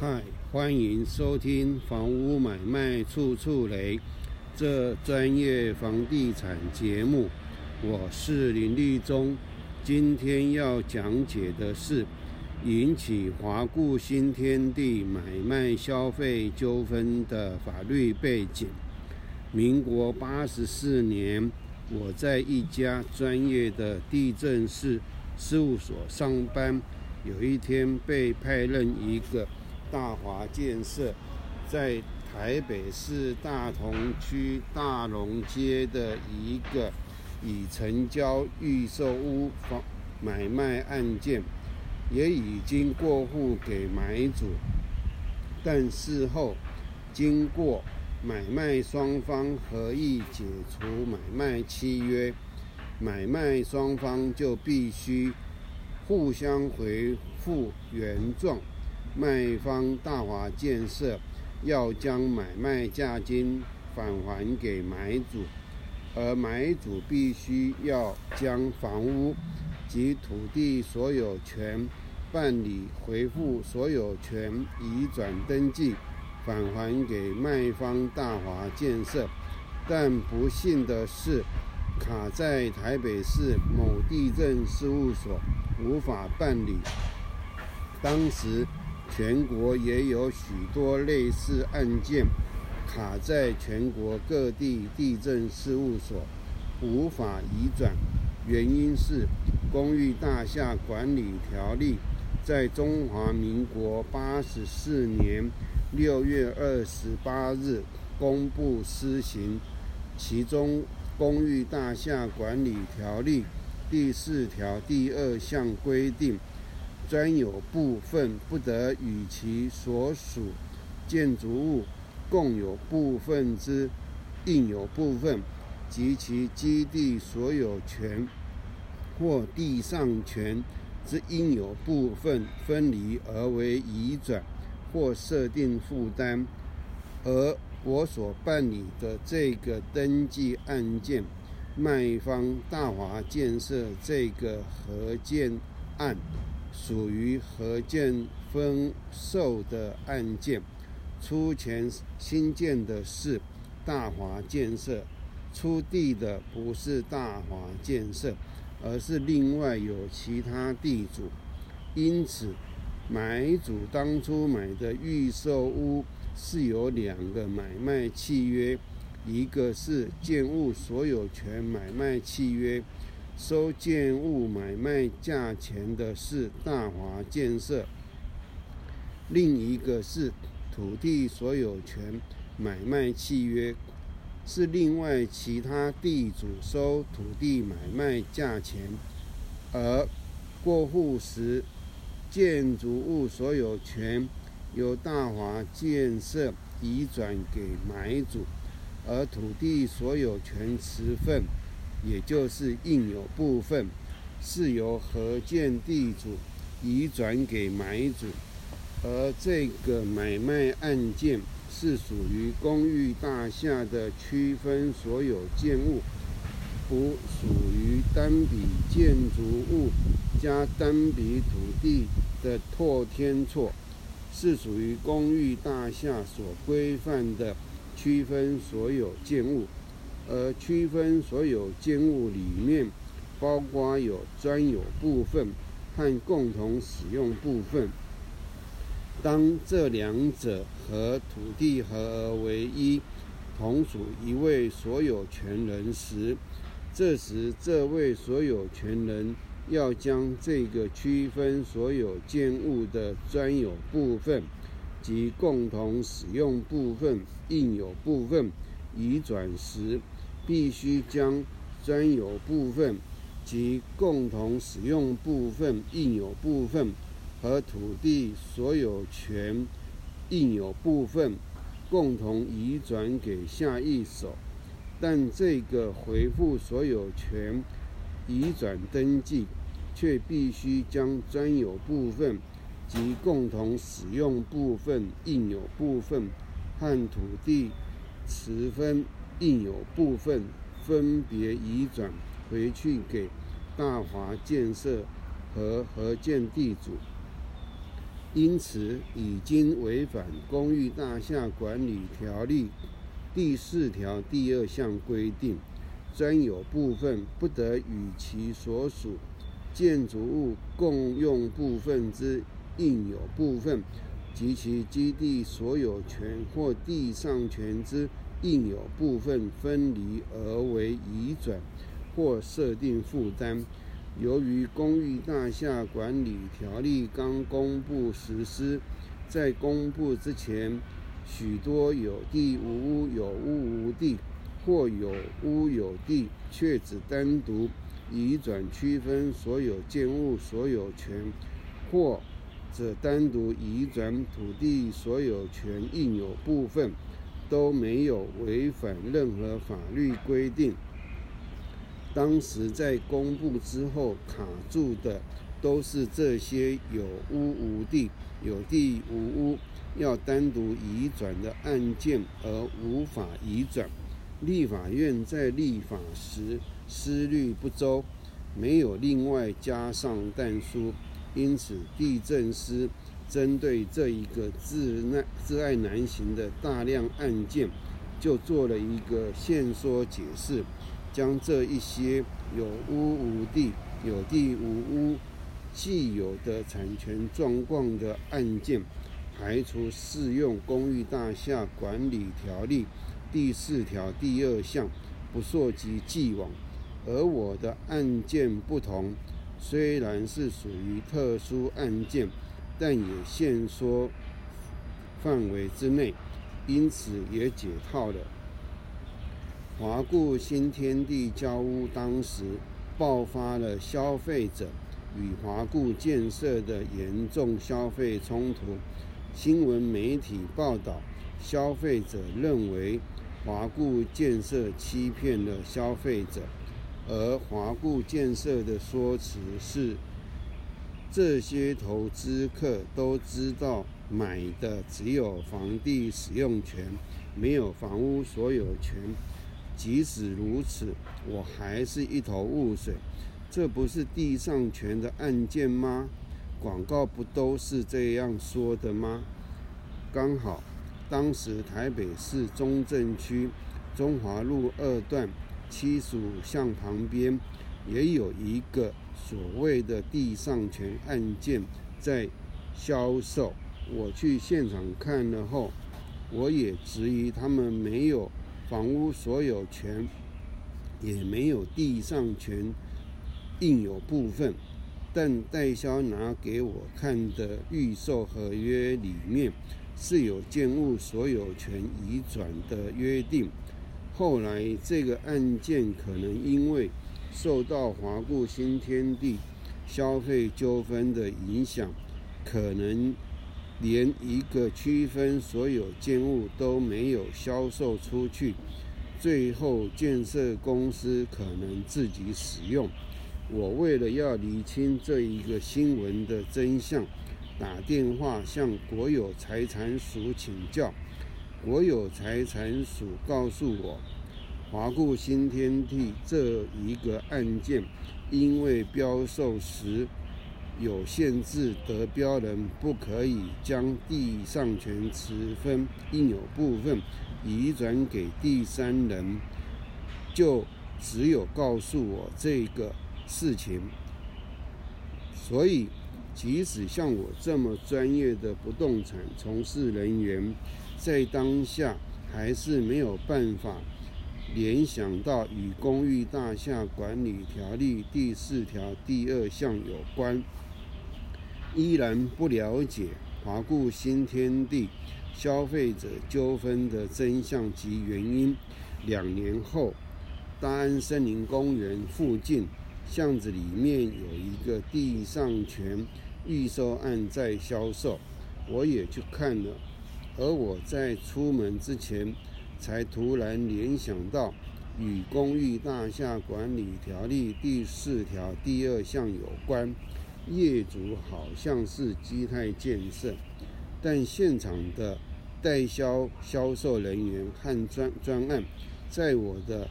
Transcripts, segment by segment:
嗨，欢迎收听房屋买卖处处雷这专业房地产节目。我是林立忠，今天要讲解的是引起华固新天地买卖消费纠纷的法律背景。民国八十四年，我在一家专业的地震事事务所上班，有一天被派任一个。大华建设在台北市大同区大龙街的一个已成交预售屋房买卖案件，也已经过户给买主，但事后经过买卖双方合意解除买卖契约，买卖双方就必须互相回复原状。卖方大华建设要将买卖价金返还给买主，而买主必须要将房屋及土地所有权办理回复所有权移转登记返还给卖方大华建设，但不幸的是，卡在台北市某地震事务所无法办理。当时。全国也有许多类似案件卡在全国各地地震事务所，无法移转。原因是《公寓大厦管理条例》在中华民国八十四年六月二十八日公布施行，其中《公寓大厦管理条例》第四条第二项规定。专有部分不得与其所属建筑物共有部分之应有部分及其基地所有权或地上权之应有部分分离而为移转或设定负担。而我所办理的这个登记案件，卖方大华建设这个合建案。属于合建分售的案件，出钱新建的是大华建设，出地的不是大华建设，而是另外有其他地主。因此，买主当初买的预售屋是有两个买卖契约，一个是建物所有权买卖契约。收建物买卖价钱的是大华建设，另一个是土地所有权买卖契约，是另外其他地主收土地买卖价钱，而过户时建筑物所有权由大华建设移转给买主，而土地所有权持份。也就是应有部分是由合建地主移转给买主，而这个买卖案件是属于公寓大厦的区分所有建物，不属于单笔建筑物加单笔土地的拓天错，是属于公寓大厦所规范的区分所有建物。而区分所有建物里面，包括有专有部分和共同使用部分。当这两者和土地合而为一，同属一位所有权人时，这时这位所有权人要将这个区分所有建物的专有部分及共同使用部分应有部分移转时。必须将专有部分及共同使用部分应有部分和土地所有权应有部分共同移转给下一手，但这个回复所有权移转登记却必须将专有部分及共同使用部分应有部分和土地持分。应有部分分别移转回去给大华建设和合建地主。因此已经违反《公寓大厦管理条例》第四条第二项规定，专有部分不得与其所属建筑物共用部分之应有部分及其基地所有权或地上权之应有部分分离而为移转或设定负担。由于《公寓大厦管理条例》刚公布实施，在公布之前，许多有地无屋、有屋无地，或有屋有地却只单独移转区分所有建物所有权，或者单独移转土地所有权应有部分，都没有违反任何法律规定。当时在公布之后卡住的，都是这些有屋无地、有地无屋要单独移转的案件，而无法移转。立法院在立法时思虑不周，没有另外加上但书，因此地震司针对这一个自难自爱难行的大量案件，就做了一个线索解释。将这一些有屋无地、有地无屋既有的产权状况的案件，排除适用《公寓大厦管理条例》第四条第二项，不溯及既往。而我的案件不同，虽然是属于特殊案件，但也限缩范围之内，因此也解套了。华固新天地交屋当时爆发了消费者与华固建设的严重消费冲突。新闻媒体报道，消费者认为华固建设欺骗了消费者，而华固建设的说辞是：这些投资客都知道买的只有房地使用权，没有房屋所有权。即使如此，我还是一头雾水。这不是地上权的案件吗？广告不都是这样说的吗？刚好，当时台北市中正区中华路二段七十五巷旁边也有一个所谓的地上权案件在销售。我去现场看了后，我也质疑他们没有。房屋所有权也没有地上权应有部分，但代销拿给我看的预售合约里面是有建物所有权移转的约定。后来这个案件可能因为受到华固新天地消费纠纷的影响，可能。连一个区分所有建物都没有销售出去，最后建设公司可能自己使用。我为了要厘清这一个新闻的真相，打电话向国有财产署请教。国有财产署告诉我，华固新天地这一个案件，因为标售时。有限制，得标人不可以将地上权持分应有部分移转给第三人，就只有告诉我这个事情。所以，即使像我这么专业的不动产从事人员，在当下还是没有办法联想到与《公寓大厦管理条例》第四条第二项有关。依然不了解华固新天地消费者纠纷的真相及原因。两年后，大安森林公园附近巷子里面有一个地上权预售案在销售，我也去看了。而我在出门之前，才突然联想到与《公寓大厦管理条例》第四条第二项有关。业主好像是基泰建设，但现场的代销销售人员和专专案，在我的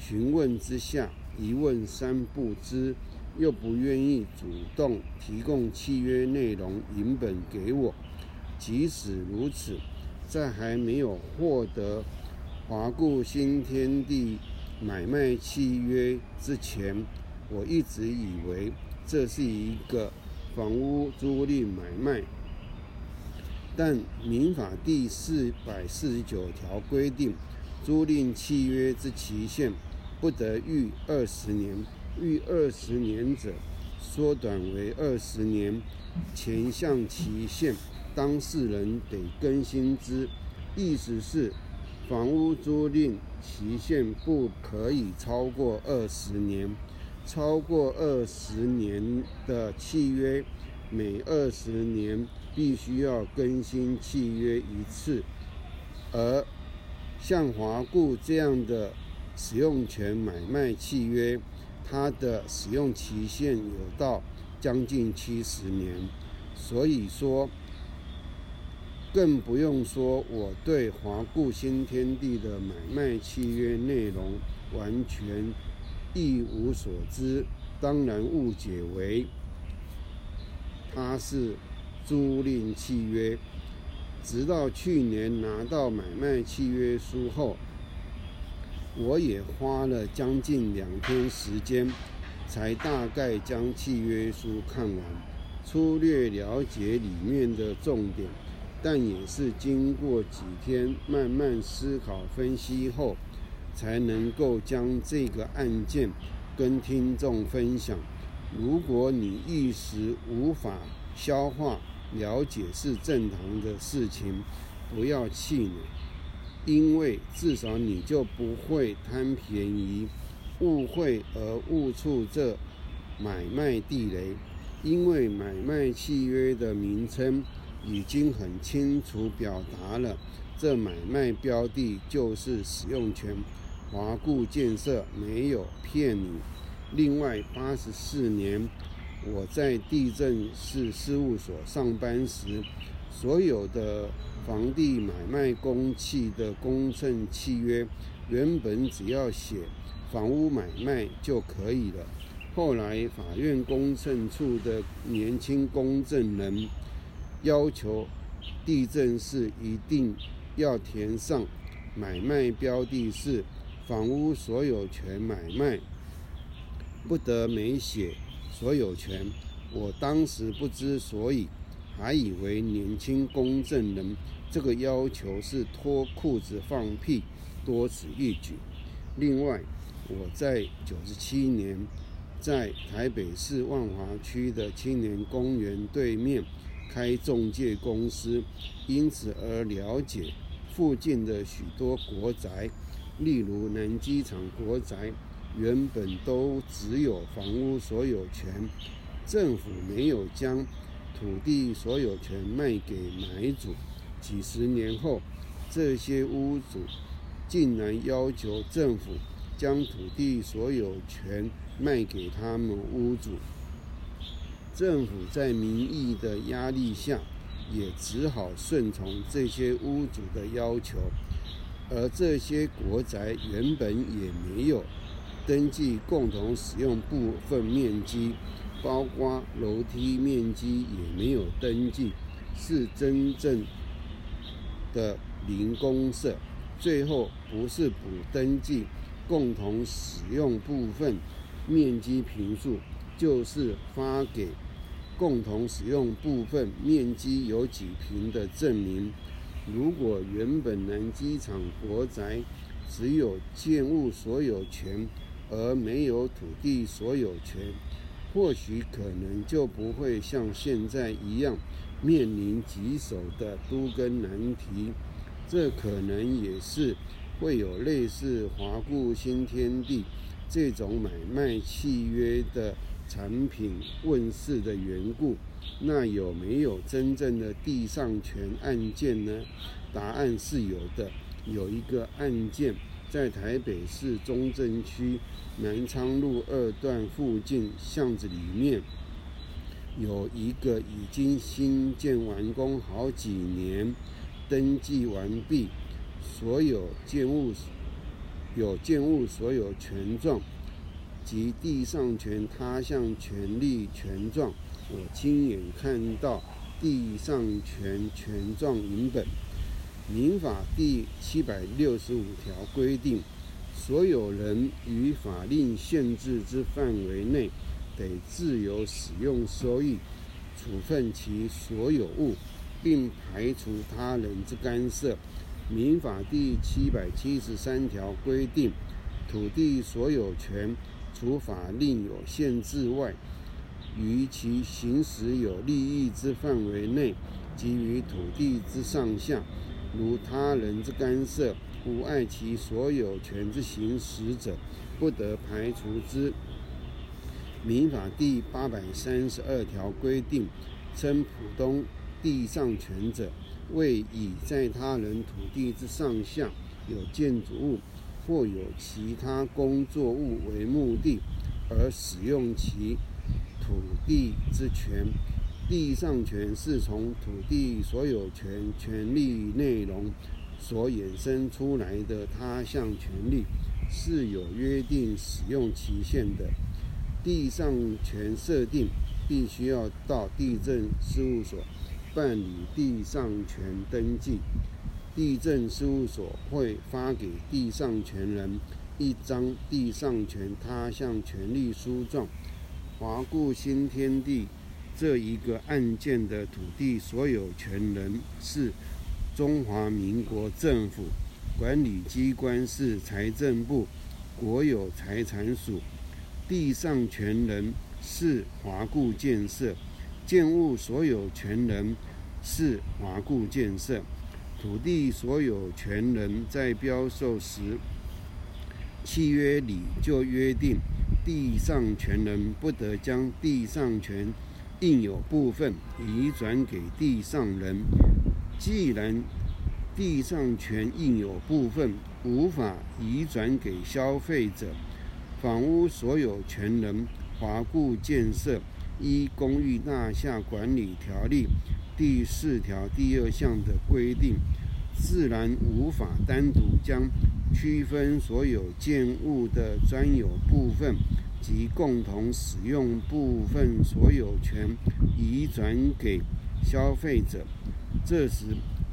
询问之下，一问三不知，又不愿意主动提供契约内容影本给我。即使如此，在还没有获得华固新天地买卖契约之前，我一直以为这是一个房屋租赁买卖。但民法第四百四十九条规定，租赁契约之期限不得逾二十年，逾二十年者，缩短为二十年。前项期限。当事人得更新之，意思是，房屋租赁期限不可以超过二十年，超过二十年的契约，每二十年必须要更新契约一次。而像华固这样的使用权买卖契约，它的使用期限有到将近七十年，所以说。更不用说我对华固新天地的买卖契约内容完全一无所知，当然误解为它是租赁契约。直到去年拿到买卖契约书后，我也花了将近两天时间，才大概将契约书看完，粗略了解里面的重点。但也是经过几天慢慢思考分析后，才能够将这个案件跟听众分享。如果你一时无法消化了解是正常的事情，不要气馁，因为至少你就不会贪便宜、误会而误触这买卖地雷。因为买卖契约的名称。已经很清楚表达了，这买卖标的就是使用权。华固建设没有骗你。另外，八十四年我在地震室事务所上班时，所有的房地买卖公契的公证契约，原本只要写房屋买卖就可以了。后来法院公证处的年轻公证人。要求地震是一定要填上买卖标的是房屋所有权买卖，不得没写所有权。我当时不知所以，还以为年轻公证人这个要求是脱裤子放屁，多此一举。另外，我在九十七年在台北市万华区的青年公园对面。开中介公司，因此而了解附近的许多国宅，例如南机场国宅，原本都只有房屋所有权，政府没有将土地所有权卖给买主。几十年后，这些屋主竟然要求政府将土地所有权卖给他们屋主。政府在民意的压力下，也只好顺从这些屋主的要求，而这些国宅原本也没有登记共同使用部分面积，包括楼梯面积也没有登记，是真正的零公社。最后不是补登记共同使用部分面积平数。就是发给共同使用部分面积有几平的证明。如果原本南机场国宅只有建物所有权，而没有土地所有权，或许可能就不会像现在一样面临棘手的都根难题。这可能也是会有类似华固新天地这种买卖契约的。产品问世的缘故，那有没有真正的地上权案件呢？答案是有的。有一个案件在台北市中正区南昌路二段附近巷子里面，有一个已经新建完工好几年、登记完毕、所有建物有建物所有权状。及地上权他项权利权状，我亲眼看到地上权权状影本。民法第七百六十五条规定，所有人于法令限制之范围内，得自由使用收益，处分其所有物，并排除他人之干涉。民法第七百七十三条规定，土地所有权除法令有限制外，于其行使有利益之范围内，及于土地之上下，如他人之干涉，无碍其所有权之行使者，不得排除之。民法第八百三十二条规定，称普通地上权者。为以在他人土地之上下有建筑物或有其他工作物为目的而使用其土地之权，地上权是从土地所有权权利内容所衍生出来的他项权利，是有约定使用期限的。地上权设定必须要到地政事务所。办理地上权登记，地政事务所会发给地上权人一张地上权他项权利书状。华固新天地这一个案件的土地所有权人是中华民国政府，管理机关是财政部国有财产署，地上权人是华固建设。建物所有权人是华固建设，土地所有权人在标售时，契约里就约定，地上权人不得将地上权应有部分移转给地上人。既然地上权应有部分无法移转给消费者，房屋所有权人华固建设。依《公寓大厦管理条例》第四条第二项的规定，自然无法单独将区分所有建物的专有部分及共同使用部分所有权移转给消费者。这时，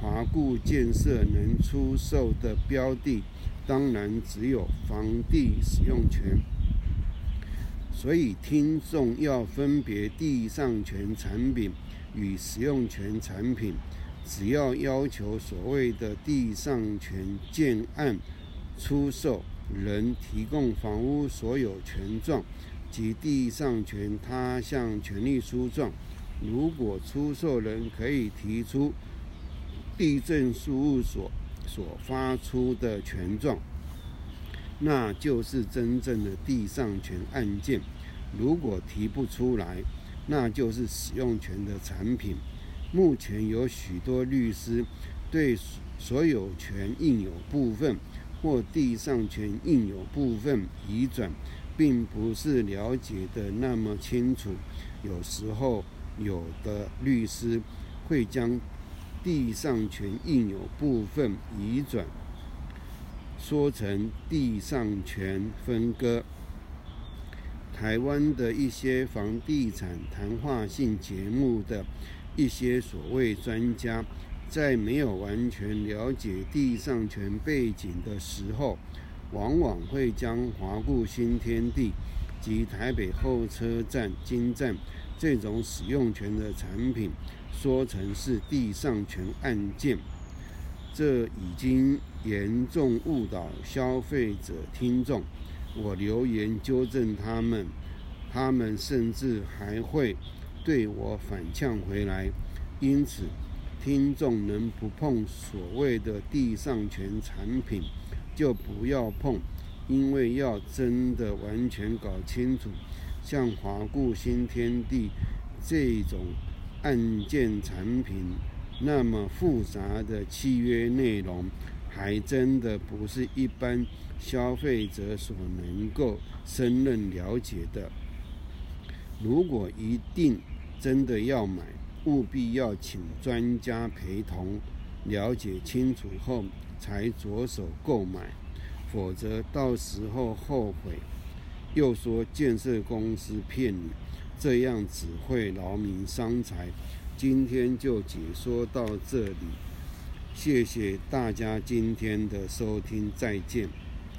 华固建设能出售的标的，当然只有房地使用权。所以，听众要分别地上权产品与使用权产品，只要要求所谓的地上权建案出售人提供房屋所有权状及地上权他项权利书状。如果出售人可以提出地政事务所所发出的权状，那就是真正的地上权案件。如果提不出来，那就是使用权的产品。目前有许多律师对所有权应有部分或地上权应有部分移转，并不是了解的那么清楚。有时候，有的律师会将地上权应有部分移转说成地上权分割。台湾的一些房地产谈话性节目的一些所谓专家，在没有完全了解地上权背景的时候，往往会将华固新天地及台北候车站金站这种使用权的产品说成是地上权案件，这已经严重误导消费者听众。我留言纠正他们，他们甚至还会对我反呛回来。因此，听众能不碰所谓的地上权产品，就不要碰，因为要真的完全搞清楚，像华固新天地这种案件产品那么复杂的契约内容，还真的不是一般消费者所能够胜任了解的。如果一定真的要买，务必要请专家陪同，了解清楚后才着手购买，否则到时候后悔。又说建设公司骗你，这样只会劳民伤财。今天就解说到这里。谢谢大家今天的收听再见。